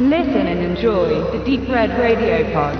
Listen and enjoy the Deep Red Radio Pod.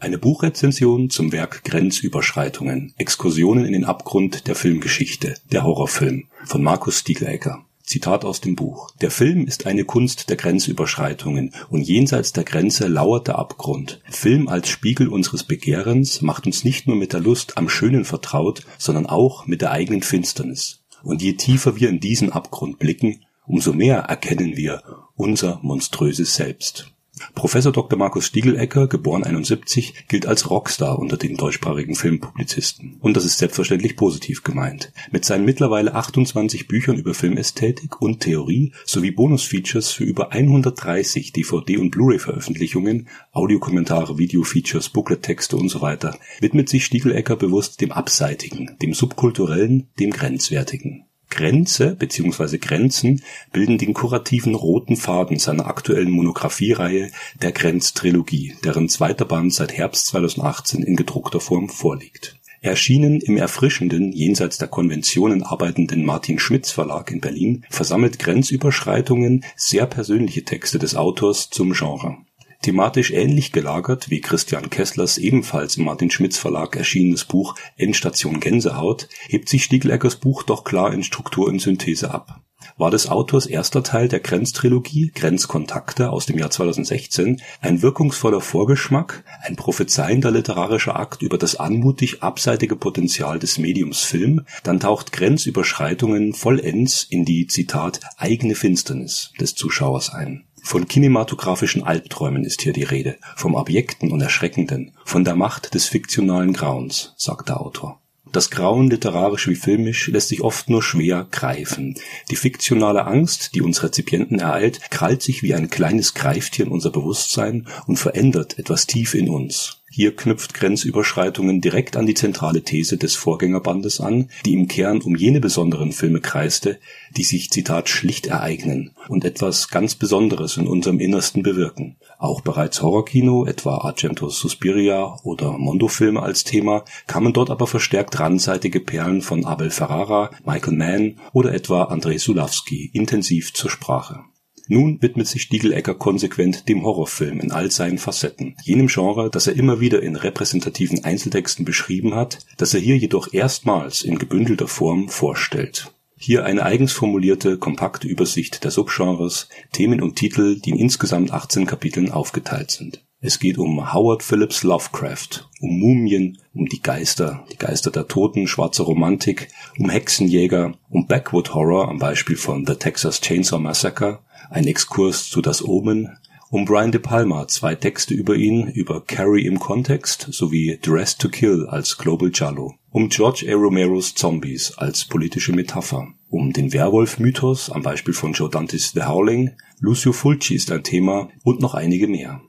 Eine Buchrezension zum Werk Grenzüberschreitungen. Exkursionen in den Abgrund der Filmgeschichte. Der Horrorfilm von Markus Stiegelecker. Zitat aus dem Buch. Der Film ist eine Kunst der Grenzüberschreitungen und jenseits der Grenze lauert der Abgrund. Film als Spiegel unseres Begehrens macht uns nicht nur mit der Lust am Schönen vertraut, sondern auch mit der eigenen Finsternis. Und je tiefer wir in diesen Abgrund blicken, umso mehr erkennen wir unser monströses Selbst. Professor Dr. Markus Stiegelecker, geboren 71, gilt als Rockstar unter den deutschsprachigen Filmpublizisten. Und das ist selbstverständlich positiv gemeint. Mit seinen mittlerweile 28 Büchern über Filmästhetik und Theorie sowie Bonusfeatures für über 130 DVD- und Blu-ray-Veröffentlichungen, Audiokommentare, Videofeatures, Booklettexte und so weiter, widmet sich Stiegelecker bewusst dem Abseitigen, dem Subkulturellen, dem Grenzwertigen. Grenze bzw. Grenzen bilden den kurativen roten Faden seiner aktuellen Monographiereihe der Grenztrilogie, deren zweiter Band seit Herbst 2018 in gedruckter Form vorliegt. Erschienen im erfrischenden, jenseits der Konventionen arbeitenden Martin Schmitz Verlag in Berlin, versammelt Grenzüberschreitungen sehr persönliche Texte des Autors zum Genre. Thematisch ähnlich gelagert wie Christian Kesslers ebenfalls im Martin Schmitz Verlag erschienenes Buch Endstation Gänsehaut hebt sich Stiegeleckers Buch doch klar in Struktur und Synthese ab. War des Autors erster Teil der Grenztrilogie Grenzkontakte aus dem Jahr 2016 ein wirkungsvoller Vorgeschmack, ein prophezeiender literarischer Akt über das anmutig abseitige Potenzial des Mediums Film, dann taucht Grenzüberschreitungen vollends in die Zitat eigene Finsternis des Zuschauers ein von kinematografischen Albträumen ist hier die Rede, vom Abjekten und Erschreckenden, von der Macht des fiktionalen Grauens, sagt der Autor. Das Grauen, literarisch wie filmisch, lässt sich oft nur schwer greifen. Die fiktionale Angst, die uns Rezipienten ereilt, krallt sich wie ein kleines Greiftier in unser Bewusstsein und verändert etwas tief in uns. Hier knüpft Grenzüberschreitungen direkt an die zentrale These des Vorgängerbandes an, die im Kern um jene besonderen Filme kreiste, die sich Zitat schlicht ereignen und etwas ganz Besonderes in unserem Innersten bewirken. Auch bereits Horrorkino, etwa Argentos Suspiria oder Mondo-Filme als Thema, kamen dort aber verstärkt randseitige Perlen von Abel Ferrara, Michael Mann oder etwa Andrei Sulawski intensiv zur Sprache nun widmet sich Stiegelecker konsequent dem Horrorfilm in all seinen Facetten, jenem Genre, das er immer wieder in repräsentativen Einzeltexten beschrieben hat, das er hier jedoch erstmals in gebündelter Form vorstellt. Hier eine eigens formulierte, kompakte Übersicht der Subgenres, Themen und Titel, die in insgesamt 18 Kapiteln aufgeteilt sind. Es geht um Howard Phillips Lovecraft, um Mumien, um die Geister, die Geister der Toten, schwarze Romantik, um Hexenjäger, um Backwood Horror am Beispiel von The Texas Chainsaw Massacre, ein Exkurs zu Das Omen, um Brian De Palma zwei Texte über ihn, über Carrie im Kontext sowie Dress to Kill als Global Jallo, um George A. Romeros Zombies als politische Metapher, um den Werwolf-Mythos am Beispiel von Joe Dantes The Howling, Lucio Fulci ist ein Thema und noch einige mehr.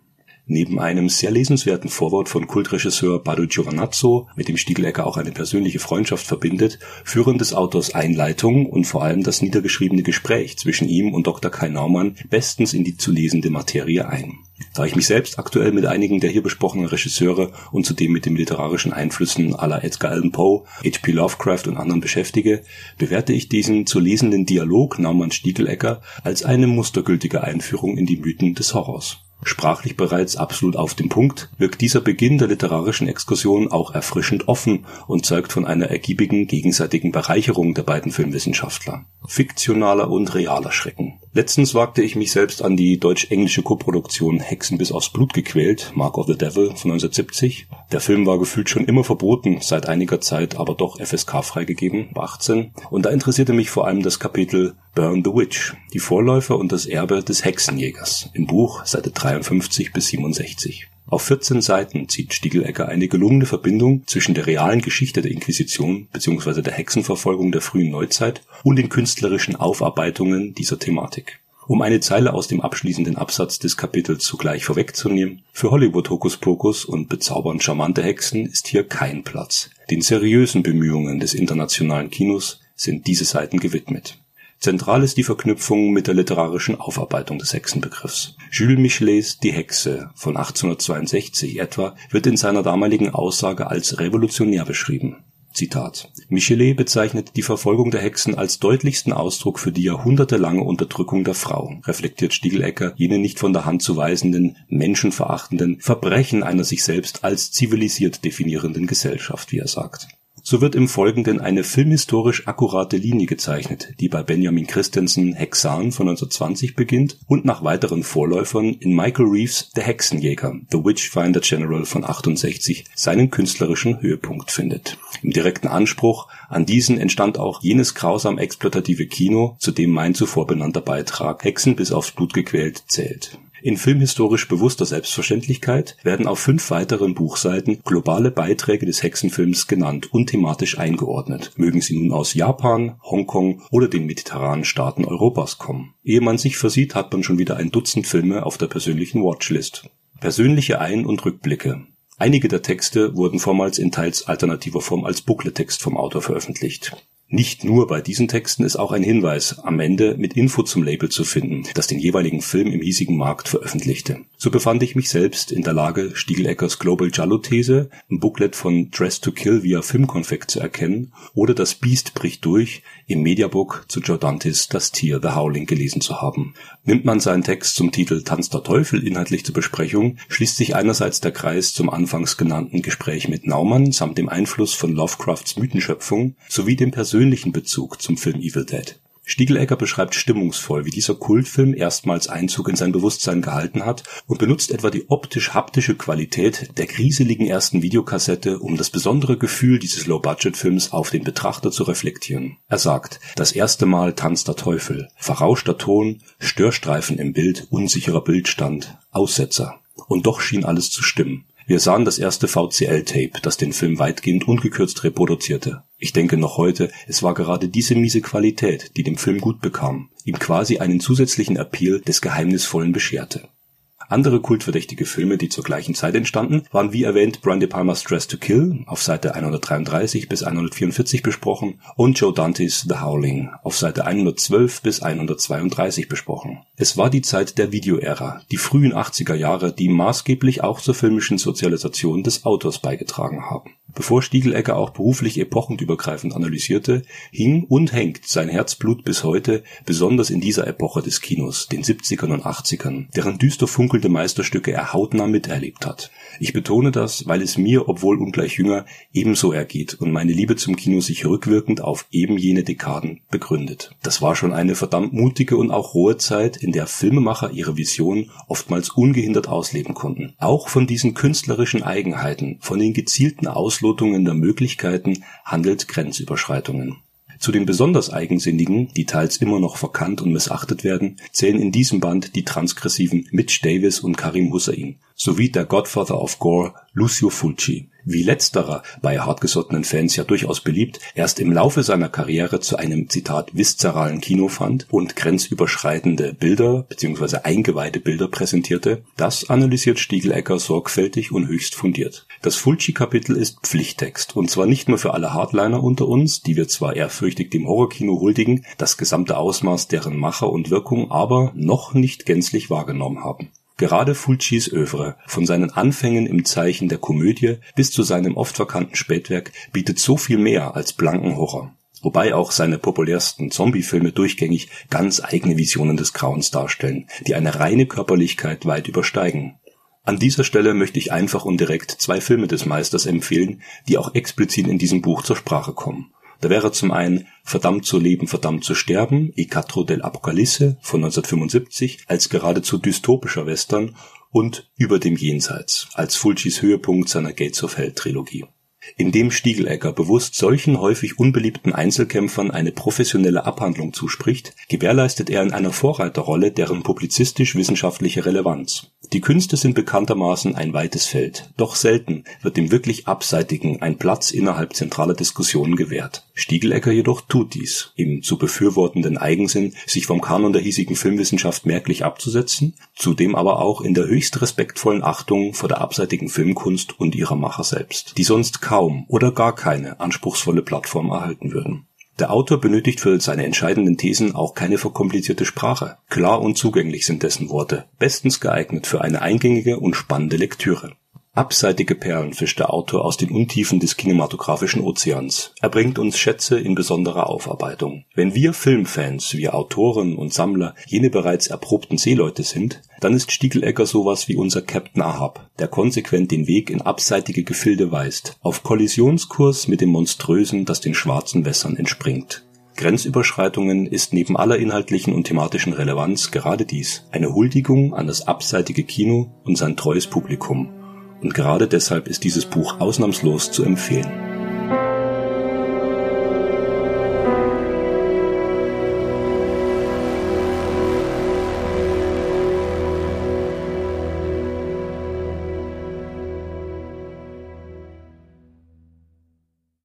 Neben einem sehr lesenswerten Vorwort von Kultregisseur Bado Giovanazzo, mit dem Stiegelecker auch eine persönliche Freundschaft verbindet, führen des Autors Einleitung und vor allem das niedergeschriebene Gespräch zwischen ihm und Dr. Kai Naumann bestens in die zu lesende Materie ein. Da ich mich selbst aktuell mit einigen der hier besprochenen Regisseure und zudem mit den literarischen Einflüssen aller Edgar Allan Poe, H.P. Lovecraft und anderen beschäftige, bewerte ich diesen zu lesenden Dialog Naumann-Stiegelecker als eine mustergültige Einführung in die Mythen des Horrors. Sprachlich bereits absolut auf dem Punkt, wirkt dieser Beginn der literarischen Exkursion auch erfrischend offen und zeugt von einer ergiebigen gegenseitigen Bereicherung der beiden Filmwissenschaftler. Fiktionaler und realer Schrecken. Letztens wagte ich mich selbst an die deutsch-englische Koproduktion Hexen bis aufs Blut gequält, Mark of the Devil von 1970. Der Film war gefühlt schon immer verboten, seit einiger Zeit aber doch FSK freigegeben, war 18. Und da interessierte mich vor allem das Kapitel Burn the Witch, die Vorläufer und das Erbe des Hexenjägers, im Buch Seite 53 bis 67. Auf 14 Seiten zieht Stiegelecker eine gelungene Verbindung zwischen der realen Geschichte der Inquisition bzw. der Hexenverfolgung der frühen Neuzeit und den künstlerischen Aufarbeitungen dieser Thematik. Um eine Zeile aus dem abschließenden Absatz des Kapitels zugleich vorwegzunehmen, für Hollywood Hokuspokus und bezaubernd charmante Hexen ist hier kein Platz. Den seriösen Bemühungen des internationalen Kinos sind diese Seiten gewidmet. Zentral ist die Verknüpfung mit der literarischen Aufarbeitung des Hexenbegriffs. Jules Michelets Die Hexe von 1862 etwa wird in seiner damaligen Aussage als revolutionär beschrieben. Zitat. Michelet bezeichnet die Verfolgung der Hexen als deutlichsten Ausdruck für die jahrhundertelange Unterdrückung der Frau, reflektiert Stiegelecker jene nicht von der Hand zu weisenden, menschenverachtenden Verbrechen einer sich selbst als zivilisiert definierenden Gesellschaft, wie er sagt. So wird im Folgenden eine filmhistorisch akkurate Linie gezeichnet, die bei Benjamin Christensen Hexan von 1920 beginnt und nach weiteren Vorläufern in Michael Reeves Der Hexenjäger The Witchfinder General von 68 seinen künstlerischen Höhepunkt findet. Im direkten Anspruch an diesen entstand auch jenes grausam exploitative Kino, zu dem mein zuvor benannter Beitrag Hexen bis aufs Blut gequält zählt in filmhistorisch bewusster Selbstverständlichkeit werden auf fünf weiteren Buchseiten globale Beiträge des Hexenfilms genannt und thematisch eingeordnet, mögen sie nun aus Japan, Hongkong oder den mediterranen Staaten Europas kommen. Ehe man sich versieht, hat man schon wieder ein Dutzend Filme auf der persönlichen Watchlist. Persönliche Ein- und Rückblicke. Einige der Texte wurden vormals in teils alternativer Form als Booklet-Text vom Autor veröffentlicht nicht nur bei diesen Texten ist auch ein Hinweis am Ende mit Info zum Label zu finden, das den jeweiligen Film im hiesigen Markt veröffentlichte. So befand ich mich selbst in der Lage, Stiegeleckers Global Jallo-These, ein Booklet von Dress to Kill via Filmkonfekt zu erkennen oder Das Biest bricht durch im Mediabook zu Jordantis Das Tier The Howling gelesen zu haben. Nimmt man seinen Text zum Titel Tanz der Teufel inhaltlich zur Besprechung, schließt sich einerseits der Kreis zum anfangs genannten Gespräch mit Naumann samt dem Einfluss von Lovecrafts Mythenschöpfung sowie dem persönlichen Bezug zum Film Evil Dead. Stiegelecker beschreibt stimmungsvoll, wie dieser Kultfilm erstmals Einzug in sein Bewusstsein gehalten hat und benutzt etwa die optisch-haptische Qualität der grieseligen ersten Videokassette, um das besondere Gefühl dieses Low-Budget-Films auf den Betrachter zu reflektieren. Er sagt, das erste Mal tanzt der Teufel, verrauschter Ton, Störstreifen im Bild, unsicherer Bildstand, Aussetzer. Und doch schien alles zu stimmen. Wir sahen das erste VCL-Tape, das den Film weitgehend ungekürzt reproduzierte. Ich denke noch heute, es war gerade diese miese Qualität, die dem Film gut bekam, ihm quasi einen zusätzlichen Appeal des Geheimnisvollen bescherte andere kultverdächtige Filme, die zur gleichen Zeit entstanden, waren wie erwähnt Brian De Palma's Dress to Kill auf Seite 133 bis 144 besprochen und Joe Dantes The Howling auf Seite 112 bis 132 besprochen. Es war die Zeit der Videoära, die frühen 80er Jahre, die maßgeblich auch zur filmischen Sozialisation des Autors beigetragen haben. Bevor Stiegelecker auch beruflich epochenübergreifend analysierte, hing und hängt sein Herzblut bis heute besonders in dieser Epoche des Kinos, den 70ern und 80ern, deren düster funkelnde Meisterstücke er hautnah miterlebt hat. Ich betone das, weil es mir, obwohl ungleich jünger, ebenso ergeht und meine Liebe zum Kino sich rückwirkend auf eben jene Dekaden begründet. Das war schon eine verdammt mutige und auch rohe Zeit, in der Filmemacher ihre Vision oftmals ungehindert ausleben konnten. Auch von diesen künstlerischen Eigenheiten, von den gezielten Aus Auslotungen der Möglichkeiten handelt Grenzüberschreitungen. Zu den besonders Eigensinnigen, die teils immer noch verkannt und missachtet werden, zählen in diesem Band die transgressiven Mitch Davis und Karim Hussein sowie der Godfather of Gore Lucio Fulci wie letzterer bei hartgesottenen Fans ja durchaus beliebt, erst im Laufe seiner Karriere zu einem Zitat viszeralen Kino fand und grenzüberschreitende Bilder bzw. eingeweihte Bilder präsentierte, das analysiert Stiegelecker sorgfältig und höchst fundiert. Das Fulci-Kapitel ist Pflichttext und zwar nicht nur für alle Hardliner unter uns, die wir zwar ehrfürchtig dem Horrorkino huldigen, das gesamte Ausmaß deren Macher und Wirkung aber noch nicht gänzlich wahrgenommen haben. Gerade Fulcis Övre, von seinen Anfängen im Zeichen der Komödie bis zu seinem oft verkannten Spätwerk, bietet so viel mehr als blanken Horror. Wobei auch seine populärsten Zombie-Filme durchgängig ganz eigene Visionen des Grauens darstellen, die eine reine Körperlichkeit weit übersteigen. An dieser Stelle möchte ich einfach und direkt zwei Filme des Meisters empfehlen, die auch explizit in diesem Buch zur Sprache kommen. Da wäre zum einen Verdammt zu leben, verdammt zu sterben, I Quattro del Apocalypse von 1975 als geradezu dystopischer Western und Über dem Jenseits als Fulcis Höhepunkt seiner Gates of Hell Trilogie. Indem Stiegelecker bewusst solchen häufig unbeliebten Einzelkämpfern eine professionelle Abhandlung zuspricht, gewährleistet er in einer Vorreiterrolle deren publizistisch-wissenschaftliche Relevanz. Die Künste sind bekanntermaßen ein weites Feld, doch selten wird dem wirklich Abseitigen ein Platz innerhalb zentraler Diskussionen gewährt. Stiegelecker jedoch tut dies, im zu befürwortenden Eigensinn, sich vom Kanon der hiesigen Filmwissenschaft merklich abzusetzen, zudem aber auch in der höchst respektvollen Achtung vor der abseitigen Filmkunst und ihrer Macher selbst, die sonst kaum oder gar keine anspruchsvolle Plattform erhalten würden. Der Autor benötigt für seine entscheidenden Thesen auch keine verkomplizierte Sprache. Klar und zugänglich sind dessen Worte, bestens geeignet für eine eingängige und spannende Lektüre. Abseitige Perlen fischt der Autor aus den Untiefen des kinematografischen Ozeans. Er bringt uns Schätze in besonderer Aufarbeitung. Wenn wir Filmfans, wir Autoren und Sammler jene bereits erprobten Seeleute sind, dann ist Stiegelecker sowas wie unser Captain Ahab, der konsequent den Weg in abseitige Gefilde weist, auf Kollisionskurs mit dem Monströsen, das den schwarzen Wässern entspringt. Grenzüberschreitungen ist neben aller inhaltlichen und thematischen Relevanz gerade dies: eine Huldigung an das abseitige Kino und sein treues Publikum und gerade deshalb ist dieses Buch ausnahmslos zu empfehlen